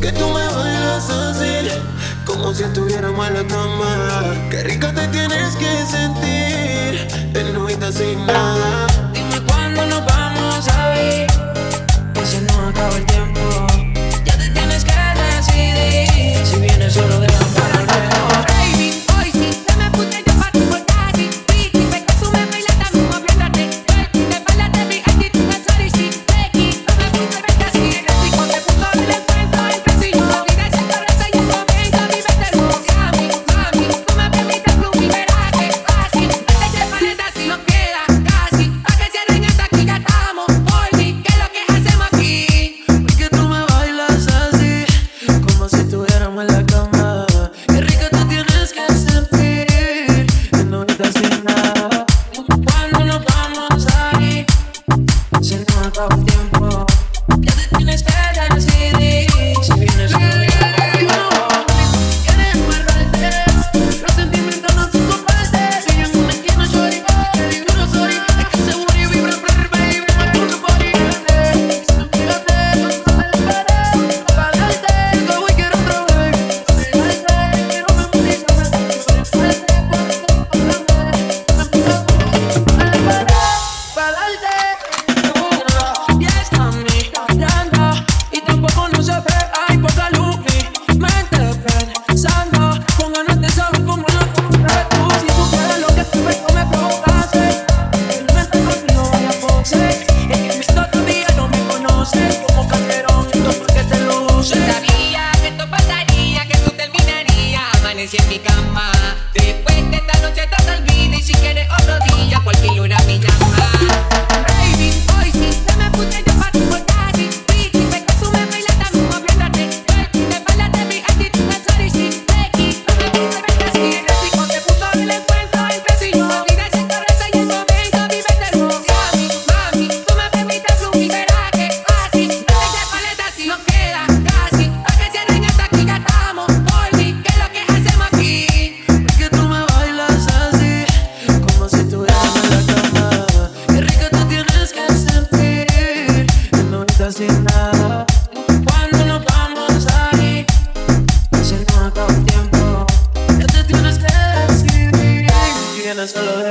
que tú me bailas así, como si estuviéramos en la cama. Qué rica te tienes que sentir, en no sin nada. Dime cuándo nos vamos a ver, que se nos acaba el tiempo. Ya te tienes que decidir, si vienes solo de pasado tiempo